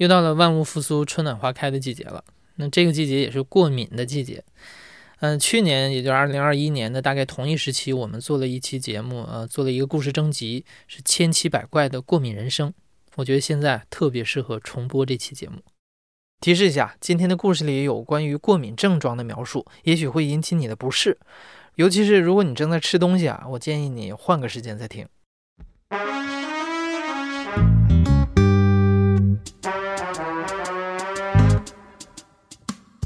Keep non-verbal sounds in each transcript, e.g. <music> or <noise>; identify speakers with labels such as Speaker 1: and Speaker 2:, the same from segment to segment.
Speaker 1: 又到了万物复苏、春暖花开的季节了。那这个季节也是过敏的季节。嗯，去年也就是二零二一年的大概同一时期，我们做了一期节目，呃，做了一个故事征集，是千奇百怪的过敏人生。我觉得现在特别适合重播这期节目。提示一下，今天的故事里有关于过敏症状的描述，也许会引起你的不适，尤其是如果你正在吃东西啊，我建议你换个时间再听。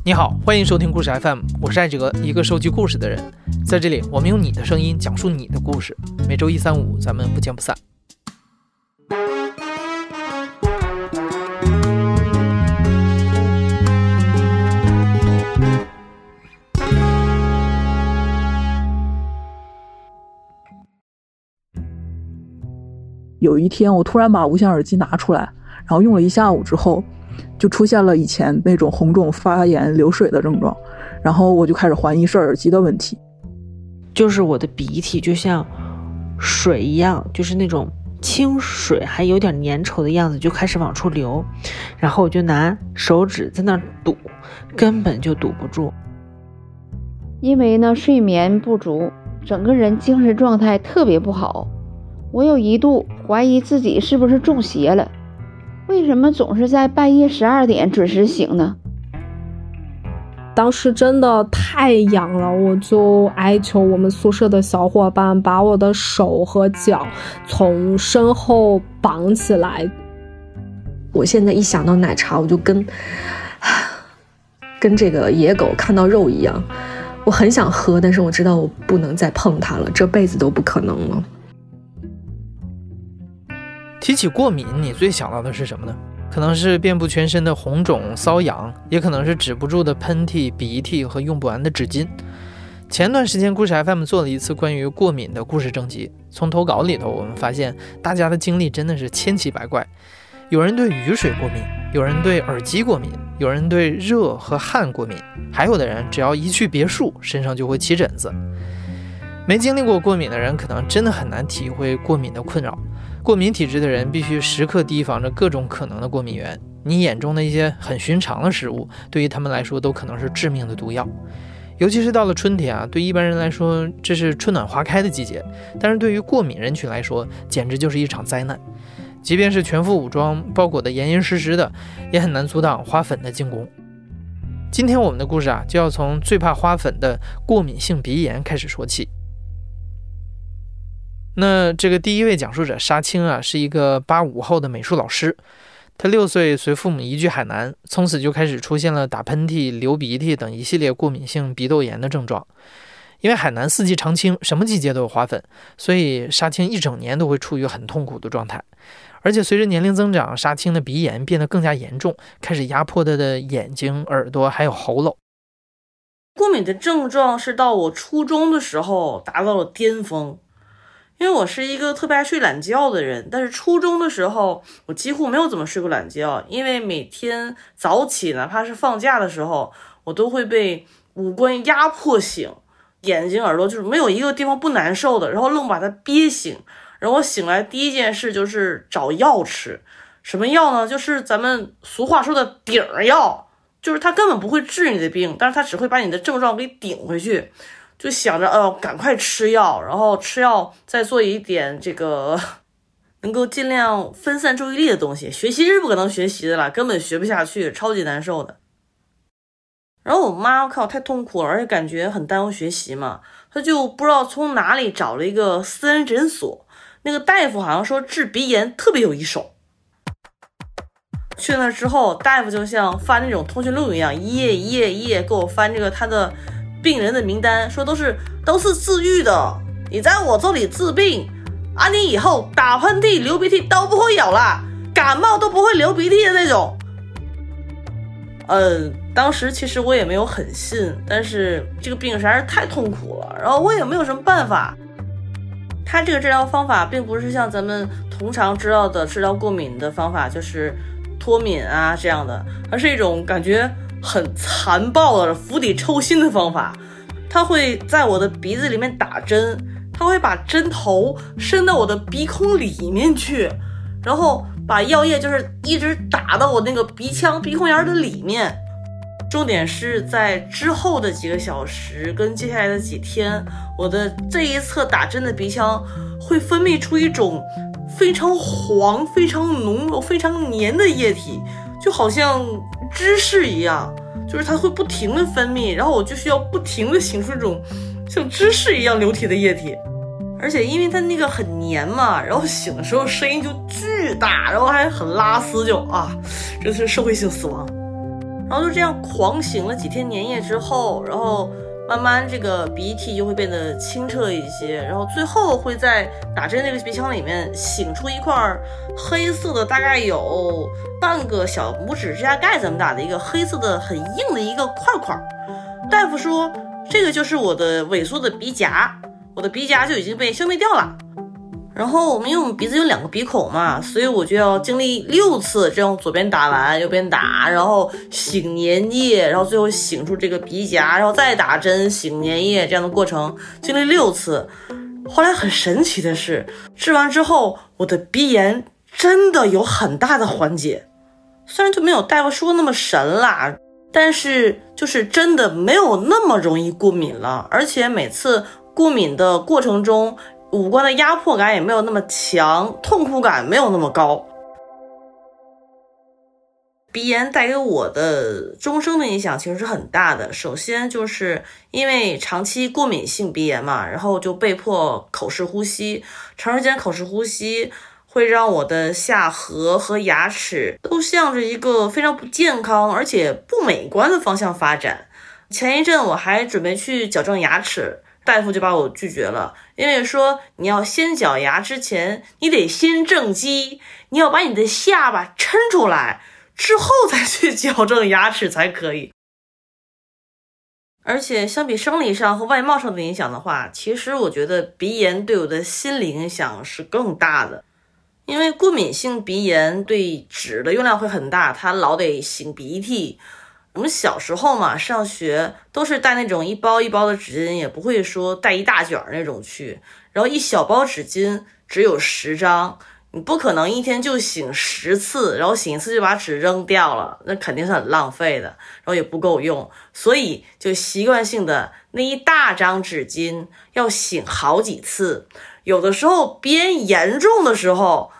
Speaker 1: 你好，欢迎收听故事 FM，我是艾哲，一个收集故事的人。在这里，我们用你的声音讲述你的故事。每周一、三、五，咱们不见不散。
Speaker 2: 有一天，我突然把无线耳机拿出来，然后用了一下午之后。就出现了以前那种红肿、发炎、流水的症状，然后我就开始怀疑是耳机的问题。
Speaker 3: 就是我的鼻涕就像水一样，就是那种清水，还有点粘稠的样子，就开始往出流。然后我就拿手指在那堵，根本就堵不住。
Speaker 4: 因为呢睡眠不足，整个人精神状态特别不好。我有一度怀疑自己是不是中邪了。为什么总是在半夜十二点准时醒呢？
Speaker 5: 当时真的太痒了，我就哀求我们宿舍的小伙伴把我的手和脚从身后绑起来。
Speaker 6: 我现在一想到奶茶，我就跟 <sighs> 跟这个野狗看到肉一样，我很想喝，但是我知道我不能再碰它了，这辈子都不可能了。
Speaker 1: 提起过敏，你最想到的是什么呢？可能是遍布全身的红肿、瘙痒，也可能是止不住的喷嚏、鼻涕和用不完的纸巾。前段时间，故事 FM 做了一次关于过敏的故事征集。从投稿里头，我们发现大家的经历真的是千奇百怪。有人对雨水过敏，有人对耳机过敏，有人对热和汗过敏，还有的人只要一去别墅，身上就会起疹子。没经历过过敏的人，可能真的很难体会过敏的困扰。过敏体质的人必须时刻提防着各种可能的过敏源。你眼中的一些很寻常的食物，对于他们来说都可能是致命的毒药。尤其是到了春天啊，对一般人来说这是春暖花开的季节，但是对于过敏人群来说，简直就是一场灾难。即便是全副武装、包裹得严严实实的，也很难阻挡花粉的进攻。今天我们的故事啊，就要从最怕花粉的过敏性鼻炎开始说起。那这个第一位讲述者沙青啊，是一个八五后的美术老师。他六岁随父母移居海南，从此就开始出现了打喷嚏、流鼻涕等一系列过敏性鼻窦炎的症状。因为海南四季常青，什么季节都有花粉，所以沙青一整年都会处于很痛苦的状态。而且随着年龄增长，沙青的鼻炎变得更加严重，开始压迫他的眼睛、耳朵还有喉咙。
Speaker 7: 过敏的症状是到我初中的时候达到了巅峰。因为我是一个特别爱睡懒觉的人，但是初中的时候我几乎没有怎么睡过懒觉，因为每天早起，哪怕是放假的时候，我都会被五官压迫醒，眼睛、耳朵就是没有一个地方不难受的，然后愣把它憋醒，然后我醒来第一件事就是找药吃，什么药呢？就是咱们俗话说的顶药，就是它根本不会治你的病，但是它只会把你的症状给顶回去。就想着，呃，赶快吃药，然后吃药，再做一点这个能够尽量分散注意力的东西。学习是不可能学习的了，根本学不下去，超级难受的。然后我妈我靠太痛苦了，而且感觉很耽误学习嘛，她就不知道从哪里找了一个私人诊所，那个大夫好像说治鼻炎特别有一手。去那之后，大夫就像翻那种通讯录一样，一页一页一页给我翻这个他的。病人的名单说都是都是治愈的，你在我这里治病，啊，你以后打喷嚏、流鼻涕都不会有啦，感冒都不会流鼻涕的那种。嗯，当时其实我也没有很信，但是这个病实在是太痛苦了，然后我也没有什么办法。他这个治疗方法并不是像咱们通常知道的治疗过敏的方法，就是脱敏啊这样的，而是一种感觉。很残暴的釜底抽薪的方法，他会在我的鼻子里面打针，他会把针头伸到我的鼻孔里面去，然后把药液就是一直打到我那个鼻腔鼻孔眼的里面。重点是在之后的几个小时跟接下来的几天，我的这一侧打针的鼻腔会分泌出一种非常黄、非常浓、非常黏的液体，就好像芝士一样，就是它会不停的分泌，然后我就需要不停的醒出这种像芝士一样流体的液体，而且因为它那个很黏嘛，然后醒的时候声音就巨大，然后还很拉丝，就啊，这是社会性死亡。然后就这样狂醒了几天粘液之后，然后慢慢这个鼻涕就会变得清澈一些，然后最后会在打针那个鼻腔里面醒出一块黑色的，大概有半个小拇指指甲盖这么大的一个黑色的很硬的一个块块。大夫说这个就是我的萎缩的鼻夹，我的鼻夹就已经被消灭掉了。然后我们因为我们鼻子有两个鼻孔嘛，所以我就要经历六次这样左边打完右边打，然后醒粘液，然后最后醒出这个鼻夹，然后再打针醒粘液这样的过程，经历六次。后来很神奇的是，治完之后我的鼻炎真的有很大的缓解，虽然就没有大夫说那么神啦，但是就是真的没有那么容易过敏了，而且每次过敏的过程中。五官的压迫感也没有那么强，痛苦感没有那么高。鼻炎带给我的终生的影响其实是很大的。首先就是因为长期过敏性鼻炎嘛，然后就被迫口式呼吸，长时间口式呼吸会让我的下颌和牙齿都向着一个非常不健康而且不美观的方向发展。前一阵我还准备去矫正牙齿。大夫就把我拒绝了，因为说你要先矫牙之前，你得先正畸，你要把你的下巴抻出来，之后再去矫正牙齿才可以。而且相比生理上和外貌上的影响的话，其实我觉得鼻炎对我的心理影响是更大的，因为过敏性鼻炎对纸的用量会很大，它老得擤鼻涕。我们小时候嘛，上学都是带那种一包一包的纸巾，也不会说带一大卷那种去。然后一小包纸巾只有十张，你不可能一天就擤十次，然后醒一次就把纸扔掉了，那肯定是很浪费的，然后也不够用。所以就习惯性的那一大张纸巾要醒好几次，有的时候鼻炎严重的时候，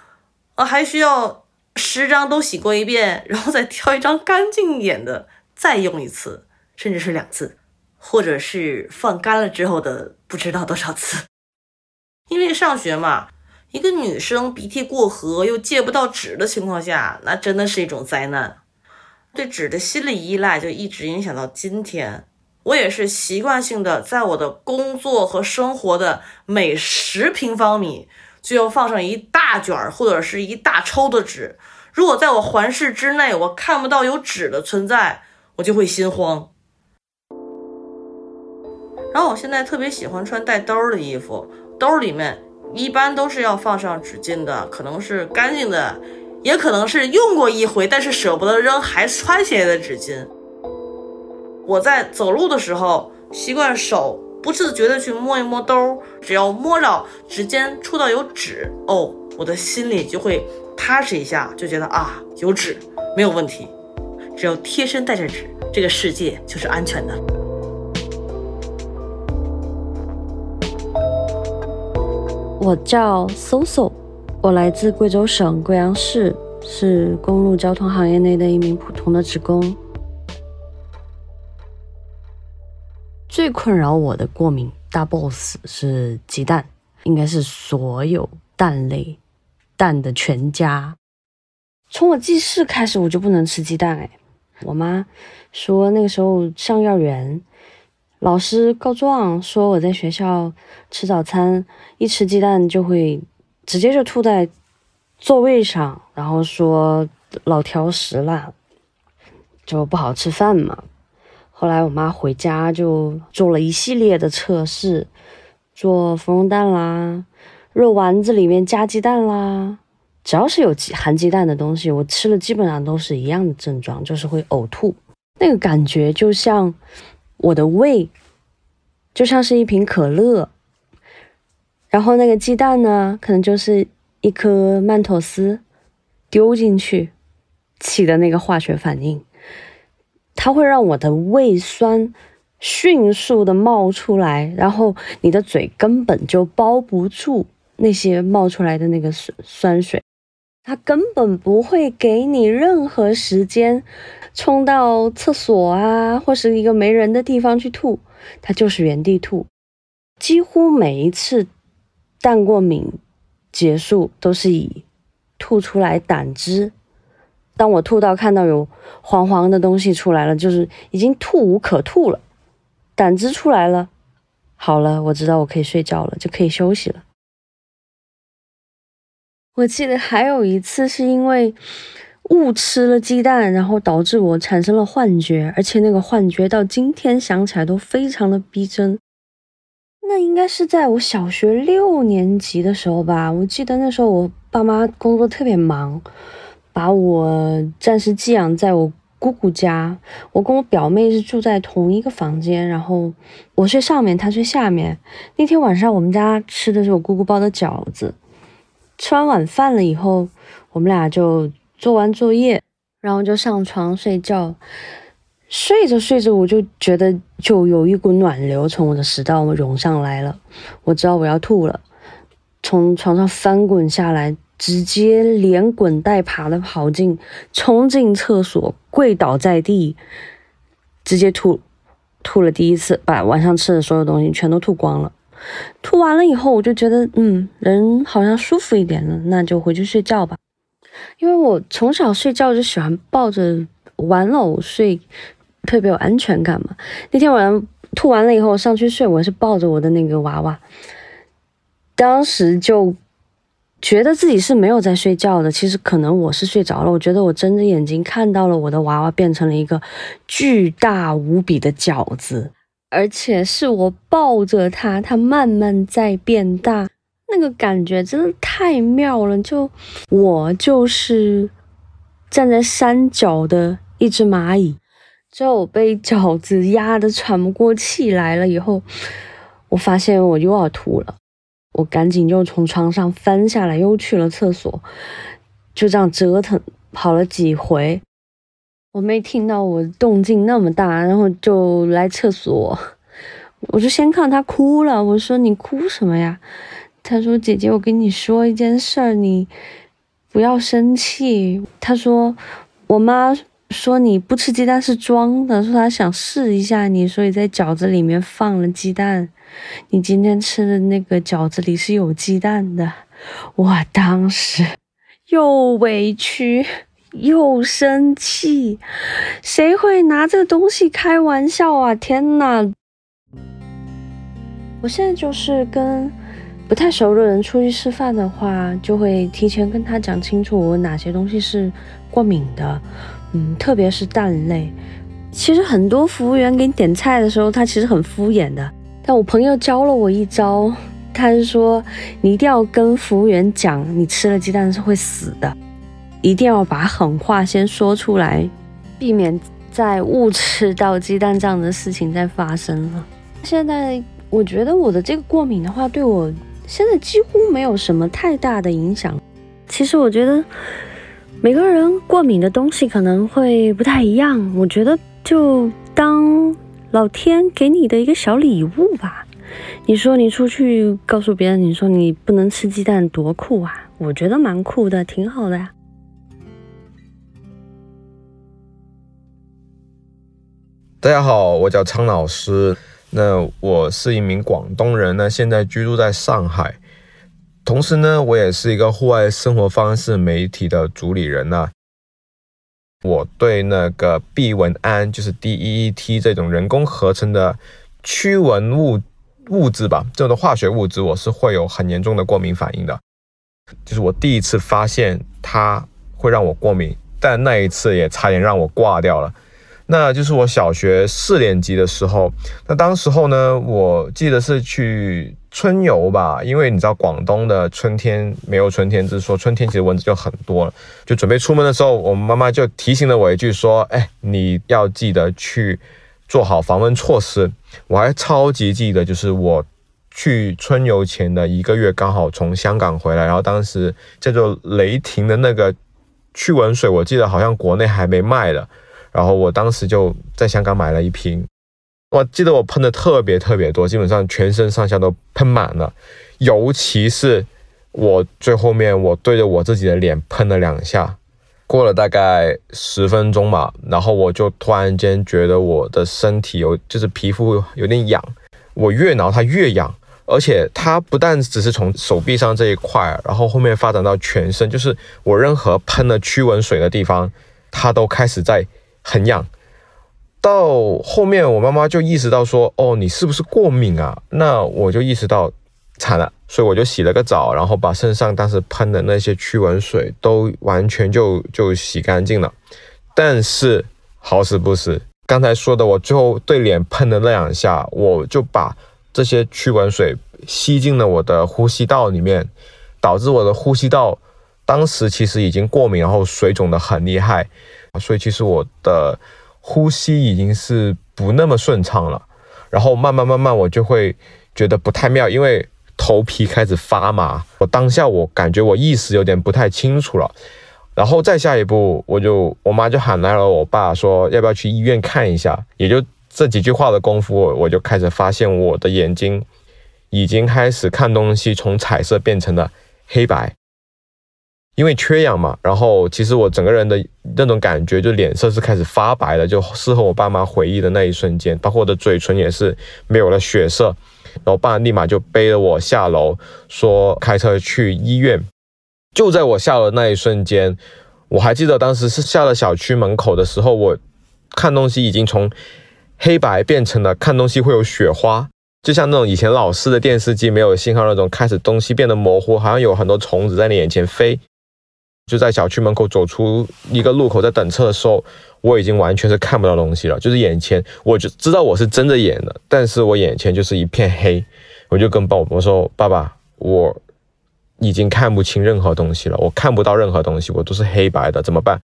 Speaker 7: 啊还需要十张都洗过一遍，然后再挑一张干净一点的。再用一次，甚至是两次，或者是放干了之后的不知道多少次。<laughs> 因为上学嘛，一个女生鼻涕过河又借不到纸的情况下，那真的是一种灾难。对纸的心理依赖就一直影响到今天。我也是习惯性的，在我的工作和生活的每十平方米就要放上一大卷或者是一大抽的纸。如果在我环视之内，我看不到有纸的存在。我就会心慌，然后我现在特别喜欢穿带兜儿的衣服，兜里面一般都是要放上纸巾的，可能是干净的，也可能是用过一回但是舍不得扔还穿起来的纸巾。我在走路的时候，习惯手不自觉的去摸一摸兜，只要摸着指尖触到有纸，哦，我的心里就会踏实一下，就觉得啊有纸没有问题。只要贴身带着纸，这个世界就是安全的。
Speaker 8: 我叫 Soso，我来自贵州省贵阳市，是公路交通行业内的一名普通的职工。最困扰我的过敏大 boss 是鸡蛋，应该是所有蛋类蛋的全家。从我记事开始，我就不能吃鸡蛋，哎。我妈说，那个时候上幼儿园，老师告状说我在学校吃早餐，一吃鸡蛋就会直接就吐在座位上，然后说老挑食了，就不好吃饭嘛。后来我妈回家就做了一系列的测试，做芙蓉蛋啦，肉丸子里面加鸡蛋啦。只要是有鸡含鸡蛋的东西，我吃了基本上都是一样的症状，就是会呕吐。那个感觉就像我的胃，就像是一瓶可乐。然后那个鸡蛋呢，可能就是一颗曼妥思，丢进去起的那个化学反应，它会让我的胃酸迅速的冒出来，然后你的嘴根本就包不住那些冒出来的那个酸酸水，它根本不会给你任何时间冲到厕所啊，或是一个没人的地方去吐，它就是原地吐。几乎每一次蛋过敏结束都是以吐出来胆汁。当我吐到看到有黄黄的东西出来了，就是已经吐无可吐了，胆汁出来了，好了，我知道我可以睡觉了，就可以休息了。我记得还有一次是因为误吃了鸡蛋，然后导致我产生了幻觉，而且那个幻觉到今天想起来都非常的逼真。那应该是在我小学六年级的时候吧。我记得那时候我爸妈工作特别忙，把我暂时寄养在我姑姑家。我跟我表妹是住在同一个房间，然后我睡上面，她睡下面。那天晚上我们家吃的是我姑姑包的饺子。吃完晚饭了以后，我们俩就做完作业，然后就上床睡觉。睡着睡着，我就觉得就有一股暖流从我的食道涌上来了，我知道我要吐了，从床上翻滚下来，直接连滚带爬的跑进，冲进厕所，跪倒在地，直接吐，吐了第一次，把晚上吃的所有东西全都吐光了。吐完了以后，我就觉得，嗯，人好像舒服一点了，那就回去睡觉吧。因为我从小睡觉就喜欢抱着玩偶睡。特别有安全感嘛？那天晚上吐完了以后上去睡，我是抱着我的那个娃娃，当时就觉得自己是没有在睡觉的。其实可能我是睡着了。我觉得我睁着眼睛看到了我的娃娃变成了一个巨大无比的饺子，而且是我抱着它，它慢慢在变大，那个感觉真的太妙了。就我就是站在山脚的一只蚂蚁。之后我被饺子压得喘不过气来了，以后我发现我又要吐了，我赶紧又从床上翻下来，又去了厕所，就这样折腾跑了几回。我妹听到我动静那么大，然后就来厕所，我就先看她哭了，我说你哭什么呀？她说姐姐，我跟你说一件事儿，你不要生气。她说我妈。说你不吃鸡蛋是装的，说她想试一下你，所以在饺子里面放了鸡蛋。你今天吃的那个饺子里是有鸡蛋的。我当时又委屈又生气，谁会拿这东西开玩笑啊？天呐！我现在就是跟不太熟的人出去吃饭的话，就会提前跟他讲清楚我哪些东西是过敏的。嗯，特别是蛋类，其实很多服务员给你点菜的时候，他其实很敷衍的。但我朋友教了我一招，他是说你一定要跟服务员讲，你吃了鸡蛋是会死的，一定要把狠话先说出来，避免再误吃到鸡蛋这样的事情再发生了。现在我觉得我的这个过敏的话，对我现在几乎没有什么太大的影响。其实我觉得。每个人过敏的东西可能会不太一样，我觉得就当老天给你的一个小礼物吧。你说你出去告诉别人，你说你不能吃鸡蛋，多酷啊！我觉得蛮酷的，挺好的呀。
Speaker 9: 大家好，我叫苍老师，那我是一名广东人，那现在居住在上海。同时呢，我也是一个户外生活方式媒体的主理人呐。我对那个避蚊胺，就是 DEET 这种人工合成的驱蚊物物质吧，这种化学物质，我是会有很严重的过敏反应的。就是我第一次发现它会让我过敏，但那一次也差点让我挂掉了。那就是我小学四年级的时候，那当时候呢，我记得是去春游吧，因为你知道广东的春天没有春天，之说春天其实蚊子就很多了。就准备出门的时候，我妈妈就提醒了我一句，说：“哎，你要记得去做好防蚊措施。”我还超级记得，就是我去春游前的一个月，刚好从香港回来，然后当时叫做雷霆的那个驱蚊水，我记得好像国内还没卖的，然后我当时就在香港买了一瓶，我记得我喷的特别特别多，基本上全身上下都喷满了，尤其是我最后面我对着我自己的脸喷了两下，过了大概十分钟吧，然后我就突然间觉得我的身体有就是皮肤有点痒，我越挠它越痒。而且它不但只是从手臂上这一块，然后后面发展到全身，就是我任何喷了驱蚊水的地方，它都开始在很痒。到后面我妈妈就意识到说：“哦，你是不是过敏啊？”那我就意识到惨了，所以我就洗了个澡，然后把身上当时喷的那些驱蚊水都完全就就洗干净了。但是好死不死，刚才说的我最后对脸喷的那两下，我就把。这些驱蚊水吸进了我的呼吸道里面，导致我的呼吸道当时其实已经过敏，然后水肿的很厉害，所以其实我的呼吸已经是不那么顺畅了。然后慢慢慢慢我就会觉得不太妙，因为头皮开始发麻。我当下我感觉我意识有点不太清楚了。然后再下一步，我就我妈就喊来了我爸，说要不要去医院看一下，也就。这几句话的功夫，我就开始发现我的眼睛已经开始看东西从彩色变成了黑白，因为缺氧嘛。然后其实我整个人的那种感觉，就脸色是开始发白了。就事后我爸妈回忆的那一瞬间，包括我的嘴唇也是没有了血色。然后爸立马就背着我下楼，说开车去医院。就在我下楼那一瞬间，我还记得当时是下了小区门口的时候，我看东西已经从。黑白变成了看东西会有雪花，就像那种以前老式的电视机没有信号那种，开始东西变得模糊，好像有很多虫子在你眼前飞。就在小区门口走出一个路口，在等车的时候，我已经完全是看不到东西了，就是眼前我就知道我是睁着眼的，但是我眼前就是一片黑。我就跟爸我说：“爸爸，我已经看不清任何东西了，我看不到任何东西，我都是黑白的，怎么办？”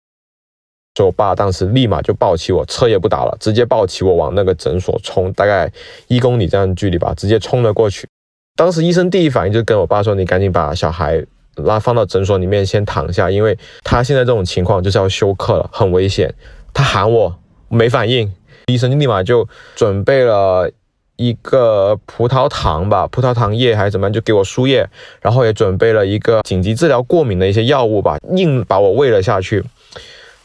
Speaker 9: 所以我爸当时立马就抱起我，车也不打了，直接抱起我往那个诊所冲，大概一公里这样距离吧，直接冲了过去。当时医生第一反应就跟我爸说：“你赶紧把小孩拉放到诊所里面先躺下，因为他现在这种情况就是要休克了，很危险。”他喊我没反应，医生就立马就准备了一个葡萄糖吧，葡萄糖液还是怎么样，就给我输液，然后也准备了一个紧急治疗过敏的一些药物吧，硬把我喂了下去。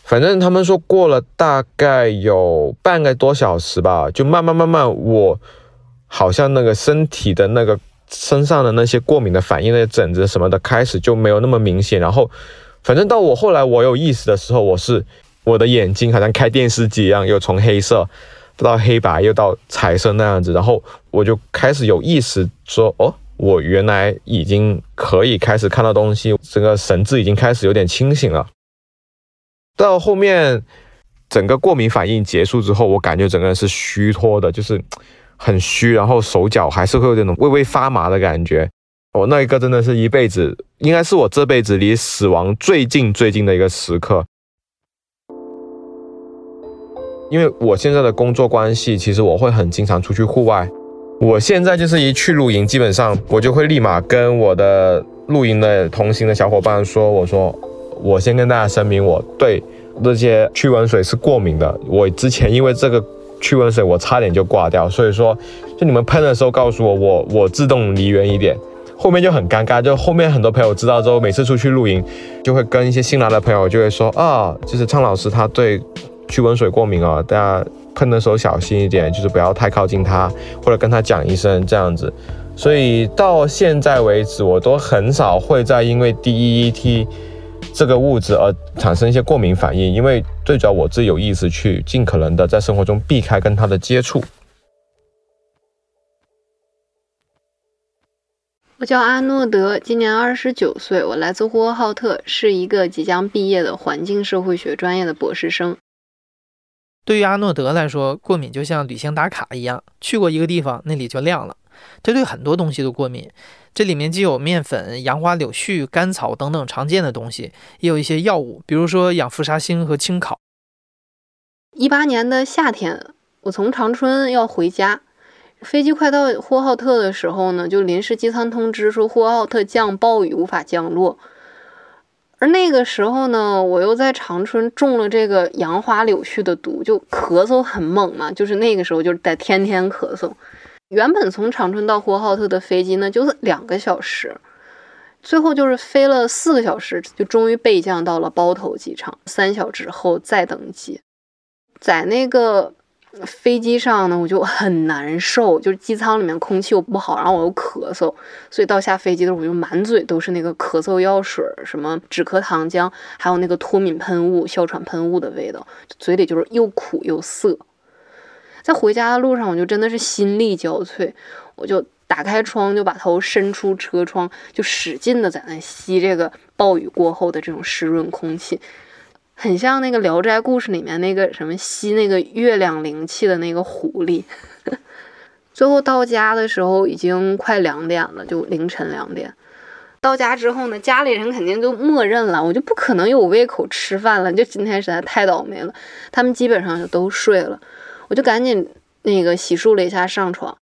Speaker 9: 反正他们说过了大概有半个多小时吧，就慢慢慢慢，我好像那个身体的那个身上的那些过敏的反应，那些疹子什么的开始就没有那么明显。然后，反正到我后来我有意识的时候，我是我的眼睛好像开电视机一样，又从黑色到黑白，又到彩色那样子。然后我就开始有意识说，哦，我原来已经可以开始看到东西，整个神志已经开始有点清醒了。到后面，整个过敏反应结束之后，我感觉整个人是虚脱的，就是很虚，然后手脚还是会有这种微微发麻的感觉。我那一个真的是一辈子，应该是我这辈子离死亡最近最近的一个时刻。因为我现在的工作关系，其实我会很经常出去户外。我现在就是一去露营，基本上我就会立马跟我的露营的同行的小伙伴说：“我说。”我先跟大家声明，我对那些驱蚊水是过敏的。我之前因为这个驱蚊水，我差点就挂掉。所以说，就你们喷的时候告诉我，我我自动离远一点。后面就很尴尬，就后面很多朋友知道之后，每次出去露营，就会跟一些新来的朋友就会说啊，就是苍老师他对驱蚊水过敏哦，大家喷的时候小心一点，就是不要太靠近他，或者跟他讲一声这样子。所以到现在为止，我都很少会再因为 DEET。这个物质而产生一些过敏反应，因为最主要我自己有意识去尽可能的在生活中避开跟它的接触。
Speaker 10: 我叫阿诺德，今年二十九岁，我来自呼和浩特，是一个即将毕业的环境社会学专业的博士生。
Speaker 1: 对于阿诺德来说，过敏就像旅行打卡一样，去过一个地方，那里就亮了。他对很多东西都过敏。这里面既有面粉、杨花、柳絮、甘草等等常见的东西，也有一些药物，比如说氧氟沙星和青烤。
Speaker 10: 一八年的夏天，我从长春要回家，飞机快到呼和浩特的时候呢，就临时机舱通知说呼和浩特降暴雨，无法降落。而那个时候呢，我又在长春中了这个杨花柳絮的毒，就咳嗽很猛嘛，就是那个时候就是得天天咳嗽。原本从长春到呼和浩特的飞机呢，就是两个小时，最后就是飞了四个小时，就终于备降到了包头机场，三小时后再登机，在那个。飞机上呢，我就很难受，就是机舱里面空气又不好，然后我又咳嗽，所以到下飞机的时候，我就满嘴都是那个咳嗽药水，什么止咳糖浆，还有那个脱敏喷雾、哮喘喷雾的味道，嘴里就是又苦又涩。在回家的路上，我就真的是心力交瘁，我就打开窗，就把头伸出车窗，就使劲的在那吸这个暴雨过后的这种湿润空气。很像那个《聊斋故事》里面那个什么吸那个月亮灵气的那个狐狸。<laughs> 最后到家的时候已经快两点了，就凌晨两点。到家之后呢，家里人肯定就默认了，我就不可能有胃口吃饭了。就今天实在太倒霉了，他们基本上就都睡了，我就赶紧那个洗漱了一下上床，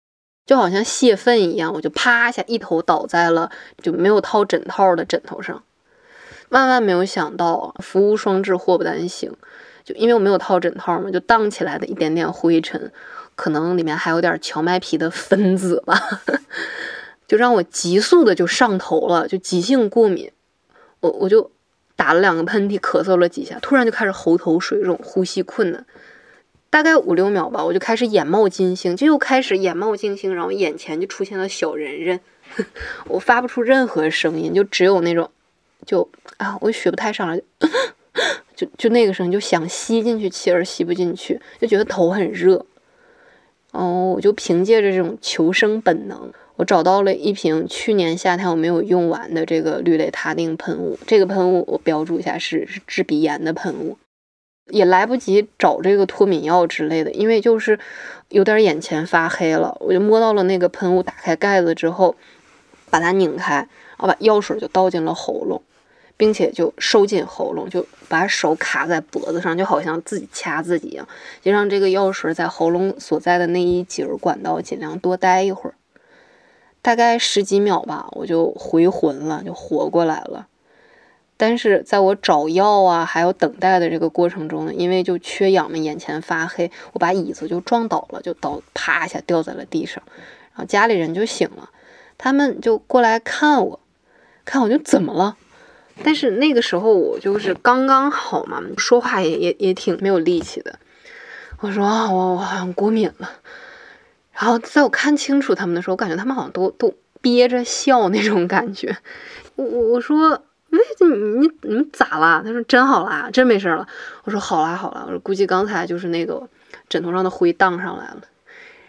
Speaker 10: 就好像泄愤一样，我就啪一下一头倒在了就没有套枕套的枕头上。万万没有想到，福无双至，祸不单行。就因为我没有套枕套嘛，就荡起来的一点点灰尘，可能里面还有点荞麦皮的分子吧，<laughs> 就让我急速的就上头了，就急性过敏。我我就打了两个喷嚏，咳嗽了几下，突然就开始喉头水肿，呼吸困难。大概五六秒吧，我就开始眼冒金星，就又开始眼冒金星，然后眼前就出现了小人人，<laughs> 我发不出任何声音，就只有那种。就啊，我学不太上来，<laughs> 就就那个声音，就想吸进去气儿吸不进去，就觉得头很热。哦，我就凭借着这种求生本能，我找到了一瓶去年夏天我没有用完的这个氯雷他定喷雾。这个喷雾我标注一下是是治鼻炎的喷雾，也来不及找这个脱敏药之类的，因为就是有点眼前发黑了，我就摸到了那个喷雾，打开盖子之后，把它拧开，我把药水就倒进了喉咙。并且就收紧喉咙，就把手卡在脖子上，就好像自己掐自己一样，就让这个药水在喉咙所在的那一节管道尽量多待一会儿，大概十几秒吧，我就回魂了，就活过来了。但是在我找药啊，还有等待的这个过程中呢，因为就缺氧嘛，眼前发黑，我把椅子就撞倒了，就倒啪一下掉在了地上，然后家里人就醒了，他们就过来看我，看我就怎么了。但是那个时候我就是刚刚好嘛，说话也也也挺没有力气的。我说啊，我我好像过敏了。然后在我看清楚他们的时候，我感觉他们好像都都憋着笑那种感觉。我我我说，你你你们咋了？他说真好啦，真没事了。我说好啦好啦，我说估计刚才就是那个枕头上的灰荡上来了。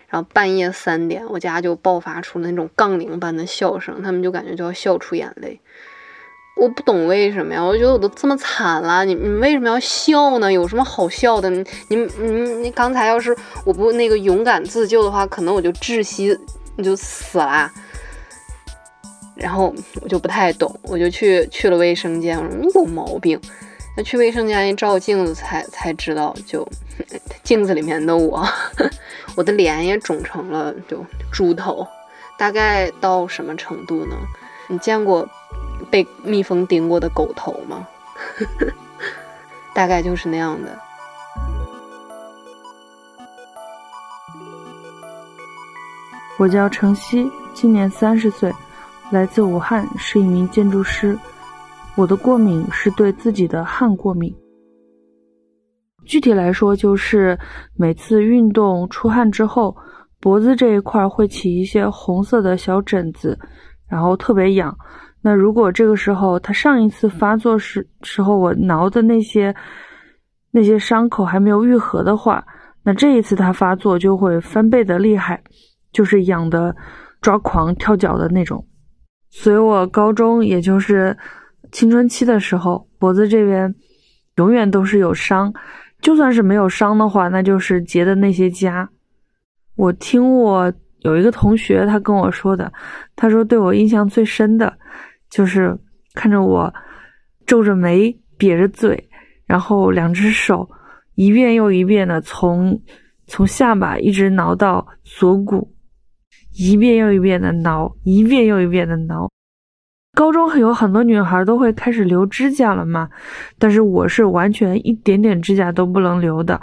Speaker 10: 然后半夜三点，我家就爆发出那种杠铃般的笑声，他们就感觉就要笑出眼泪。我不懂为什么呀？我觉得我都这么惨了，你你为什么要笑呢？有什么好笑的？你你你你刚才要是我不那个勇敢自救的话，可能我就窒息，你就死了。然后我就不太懂，我就去去了卫生间，我说有毛病。那去卫生间一照镜子，才才知道，就镜子里面的我，<laughs> 我的脸也肿成了就猪头，大概到什么程度呢？你见过？被蜜蜂叮过的狗头吗？<laughs> 大概就是那样的。
Speaker 11: 我叫程曦，今年三十岁，来自武汉，是一名建筑师。我的过敏是对自己的汗过敏。具体来说，就是每次运动出汗之后，脖子这一块会起一些红色的小疹子，然后特别痒。那如果这个时候他上一次发作时时候我挠的那些那些伤口还没有愈合的话，那这一次他发作就会翻倍的厉害，就是痒的抓狂跳脚的那种。所以我高中也就是青春期的时候，脖子这边永远都是有伤，就算是没有伤的话，那就是结的那些痂。我听我有一个同学他跟我说的，他说对我印象最深的。就是看着我皱着眉、瘪着嘴，然后两只手一遍又一遍的从从下巴一直挠到锁骨，一遍又一遍的挠，一遍又一遍的挠。高中有很多女孩都会开始留指甲了嘛，但是我是完全一点点指甲都不能留的，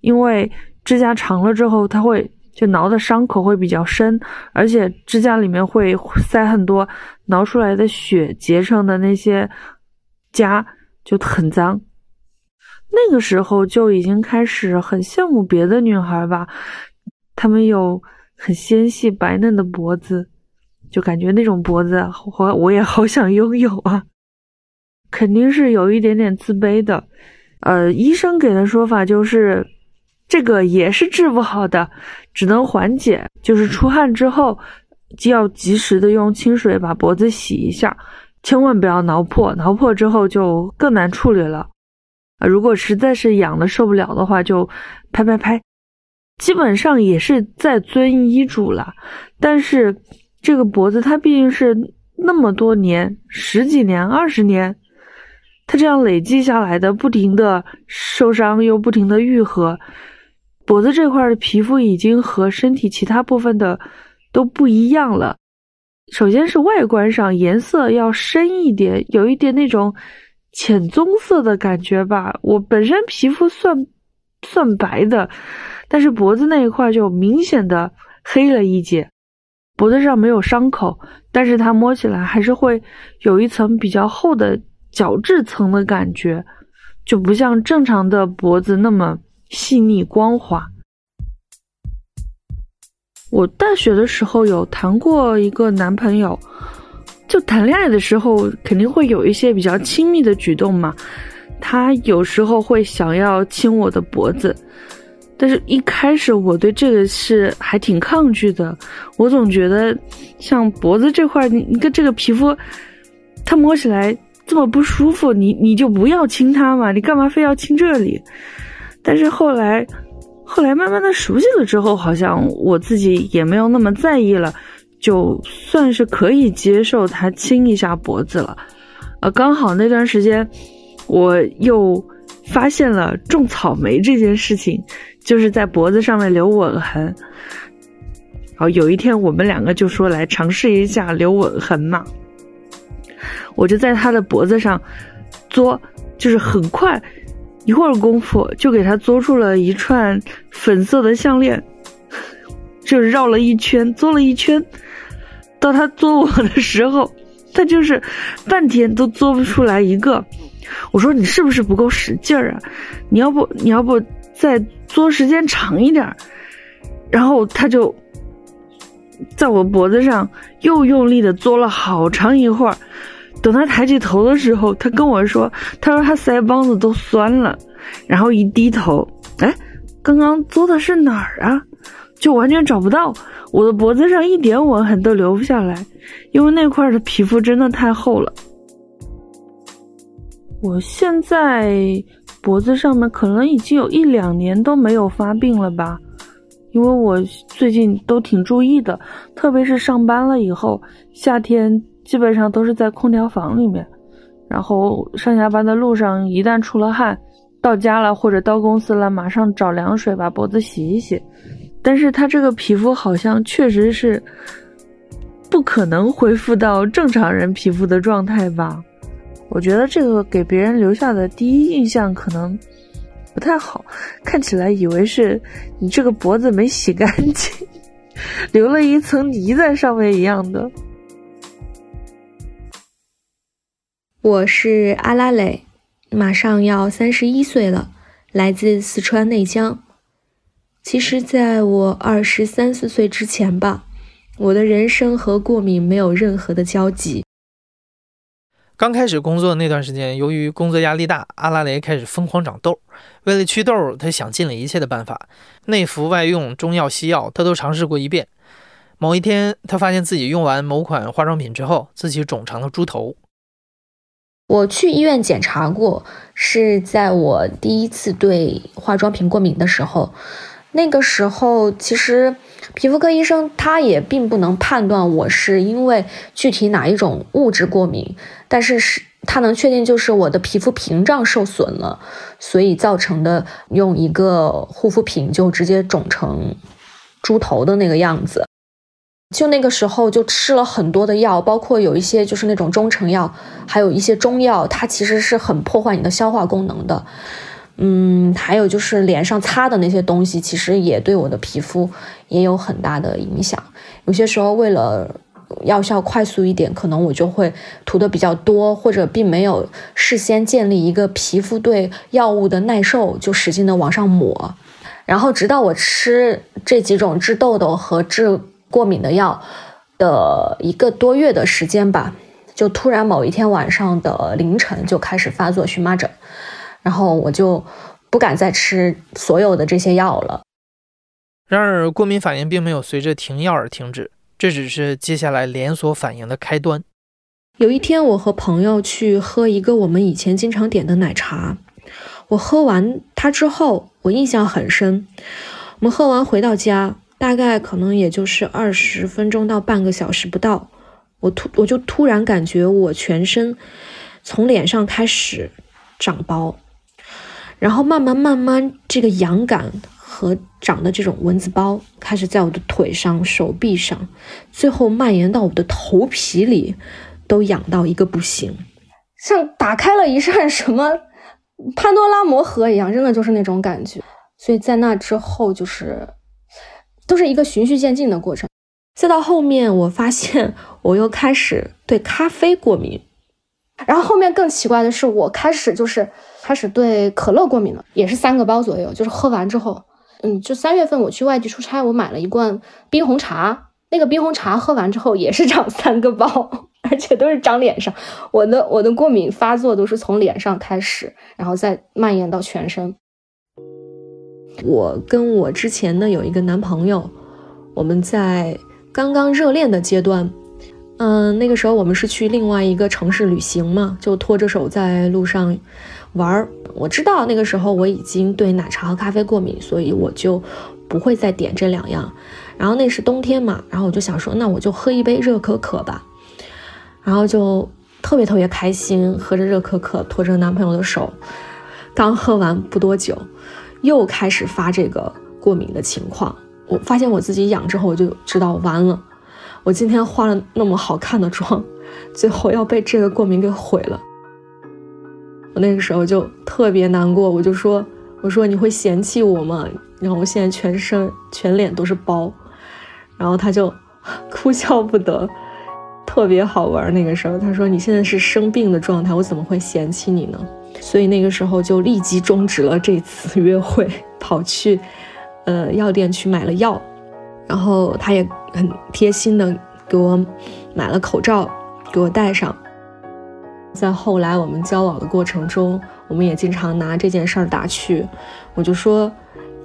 Speaker 11: 因为指甲长了之后，它会就挠的伤口会比较深，而且指甲里面会塞很多挠出来的血结成的那些痂，就很脏。那个时候就已经开始很羡慕别的女孩吧，她们有很纤细白嫩的脖子。就感觉那种脖子，我我也好想拥有啊！肯定是有一点点自卑的。呃，医生给的说法就是，这个也是治不好的，只能缓解。就是出汗之后，就要及时的用清水把脖子洗一下，千万不要挠破，挠破之后就更难处理了。啊，如果实在是痒的受不了的话，就拍拍拍。基本上也是在遵医嘱了，但是。这个脖子，它毕竟是那么多年，十几年、二十年，它这样累积下来的，不停的受伤又不停的愈合，脖子这块的皮肤已经和身体其他部分的都不一样了。首先是外观上颜色要深一点，有一点那种浅棕色的感觉吧。我本身皮肤算算白的，但是脖子那一块就明显的黑了一截。脖子上没有伤口，但是它摸起来还是会有一层比较厚的角质层的感觉，就不像正常的脖子那么细腻光滑。我大学的时候有谈过一个男朋友，就谈恋爱的时候肯定会有一些比较亲密的举动嘛，他有时候会想要亲我的脖子。但是，一开始我对这个是还挺抗拒的。我总觉得，像脖子这块，你你跟这个皮肤，它摸起来这么不舒服，你你就不要亲它嘛，你干嘛非要亲这里？但是后来，后来慢慢的熟悉了之后，好像我自己也没有那么在意了，就算是可以接受他亲一下脖子了。呃，刚好那段时间，我又发现了种草莓这件事情。就是在脖子上面留吻痕，然后有一天我们两个就说来尝试一下留吻痕嘛，我就在他的脖子上嘬，就是很快一会儿功夫就给他嘬出了一串粉色的项链，就绕了一圈，嘬了一圈，到他嘬我的时候，他就是半天都嘬不出来一个，我说你是不是不够使劲儿啊？你要不你要不。再嘬时间长一点然后他就在我脖子上又用力的嘬了好长一会儿。等他抬起头的时候，他跟我说：“他说他腮帮子都酸了。”然后一低头，哎，刚刚嘬的是哪儿啊？就完全找不到，我的脖子上一点吻痕都留不下来，因为那块的皮肤真的太厚了。我现在。脖子上面可能已经有一两年都没有发病了吧，因为我最近都挺注意的，特别是上班了以后，夏天基本上都是在空调房里面，然后上下班的路上一旦出了汗，到家了或者到公司了，马上找凉水把脖子洗一洗。但是他这个皮肤好像确实是不可能恢复到正常人皮肤的状态吧。我觉得这个给别人留下的第一印象可能不太好，看起来以为是你这个脖子没洗干净，<laughs> 留了一层泥在上面一样的。
Speaker 6: 我是阿拉蕾，马上要三十一岁了，来自四川内江。其实，在我二十三四岁之前吧，我的人生和过敏没有任何的交集。
Speaker 1: 刚开始工作那段时间，由于工作压力大，阿拉蕾开始疯狂长痘。为了祛痘，他想尽了一切的办法，内服外用、中药西药，他都尝试过一遍。某一天，他发现自己用完某款化妆品之后，自己肿成了猪头。
Speaker 6: 我去医院检查过，是在我第一次对化妆品过敏的时候。那个时候，其实皮肤科医生他也并不能判断我是因为具体哪一种物质过敏，但是是他能确定就是我的皮肤屏障受损了，所以造成的用一个护肤品就直接肿成猪头的那个样子。就那个时候就吃了很多的药，包括有一些就是那种中成药，还有一些中药，它其实是很破坏你的消化功能的。嗯，还有就是脸上擦的那些东西，其实也对我的皮肤也有很大的影响。有些时候为了药效快速一点，可能我就会涂的比较多，或者并没有事先建立一个皮肤对药物的耐受，就使劲的往上抹。然后直到我吃这几种治痘痘和治过敏的药的一个多月的时间吧，就突然某一天晚上的凌晨就开始发作荨麻疹，然后我就不敢再吃所有的这些药了。
Speaker 1: 然而，过敏反应并没有随着停药而停止，这只是接下来连锁反应的开端。
Speaker 6: 有一天，我和朋友去喝一个我们以前经常点的奶茶，我喝完它之后，我印象很深。我们喝完回到家。大概可能也就是二十分钟到半个小时不到，我突我就突然感觉我全身从脸上开始长包，然后慢慢慢慢这个痒感和长的这种蚊子包开始在我的腿上、手臂上，最后蔓延到我的头皮里，都痒到一个不行，像打开了一扇什么潘多拉魔盒一样，真的就是那种感觉。所以在那之后就是。都是一个循序渐进的过程，再到后面，我发现我又开始对咖啡过敏，然后后面更奇怪的是，我开始就是开始对可乐过敏了，也是三个包左右，就是喝完之后，嗯，就三月份我去外地出差，我买了一罐冰红茶，那个冰红茶喝完之后也是长三个包，而且都是长脸上，我的我的过敏发作都是从脸上开始，然后再蔓延到全身。我跟我之前的有一个男朋友，我们在刚刚热恋的阶段，嗯，那个时候我们是去另外一个城市旅行嘛，就拖着手在路上玩儿。我知道那个时候我已经对奶茶和咖啡过敏，所以我就不会再点这两样。然后那是冬天嘛，然后我就想说，那我就喝一杯热可可吧。然后就特别特别开心，喝着热可可，拖着男朋友的手，刚喝完不多久。又开始发这个过敏的情况，我发现我自己痒之后，我就知道完了。我今天化了那么好看的妆，<laughs> 最后要被这个过敏给毁了。我那个时候就特别难过，我就说：“我说你会嫌弃我吗？”然后我现在全身全脸都是包，然后他就 <laughs> 哭笑不得，特别好玩。那个时候他说：“你现在是生病的状态，我怎么会嫌弃你呢？”所以那个时候就立即终止了这次约会，跑去，呃，药店去买了药，然后他也很贴心的给我买了口罩给我戴上。在后来我们交往的过程中，我们也经常拿这件事儿打趣，我就说，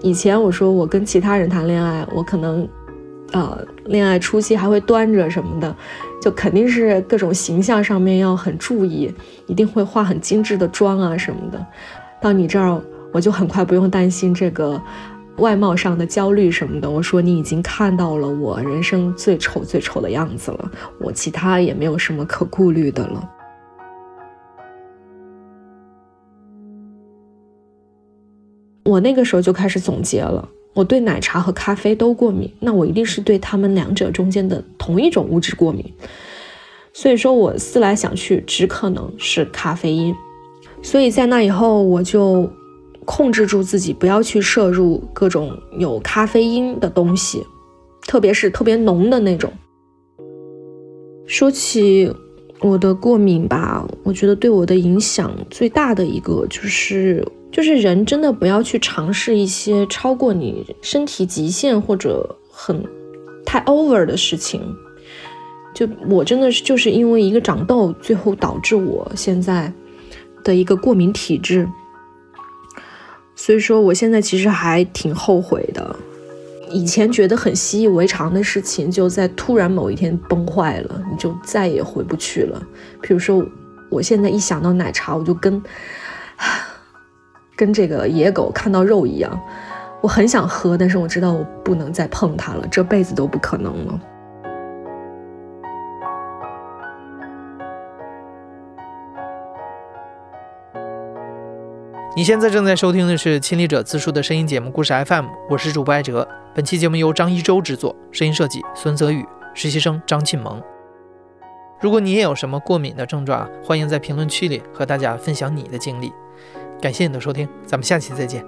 Speaker 6: 以前我说我跟其他人谈恋爱，我可能，呃，恋爱初期还会端着什么的。就肯定是各种形象上面要很注意，一定会化很精致的妆啊什么的。到你这儿，我就很快不用担心这个外貌上的焦虑什么的。我说你已经看到了我人生最丑最丑的样子了，我其他也没有什么可顾虑的了。我那个时候就开始总结了。我对奶茶和咖啡都过敏，那我一定是对他们两者中间的同一种物质过敏。所以说我思来想去，只可能是咖啡因。所以在那以后，我就控制住自己，不要去摄入各种有咖啡因的东西，特别是特别浓的那种。说起我的过敏吧，我觉得对我的影响最大的一个就是。就是人真的不要去尝试一些超过你身体极限或者很太 over 的事情。就我真的是就是因为一个长痘，最后导致我现在的一个过敏体质。所以说，我现在其实还挺后悔的。以前觉得很习以为常的事情，就在突然某一天崩坏了，你就再也回不去了。比如说，我现在一想到奶茶，我就跟。<sighs> 跟这个野狗看到肉一样，我很想喝，但是我知道我不能再碰它了，这辈子都不可能了。
Speaker 1: 你现在正在收听的是《亲历者自述》的声音节目《故事 FM》，我是主播艾哲。本期节目由张一舟制作，声音设计孙泽宇。实习生张庆萌。如果你也有什么过敏的症状，欢迎在评论区里和大家分享你的经历。感谢你的收听，咱们下期再见。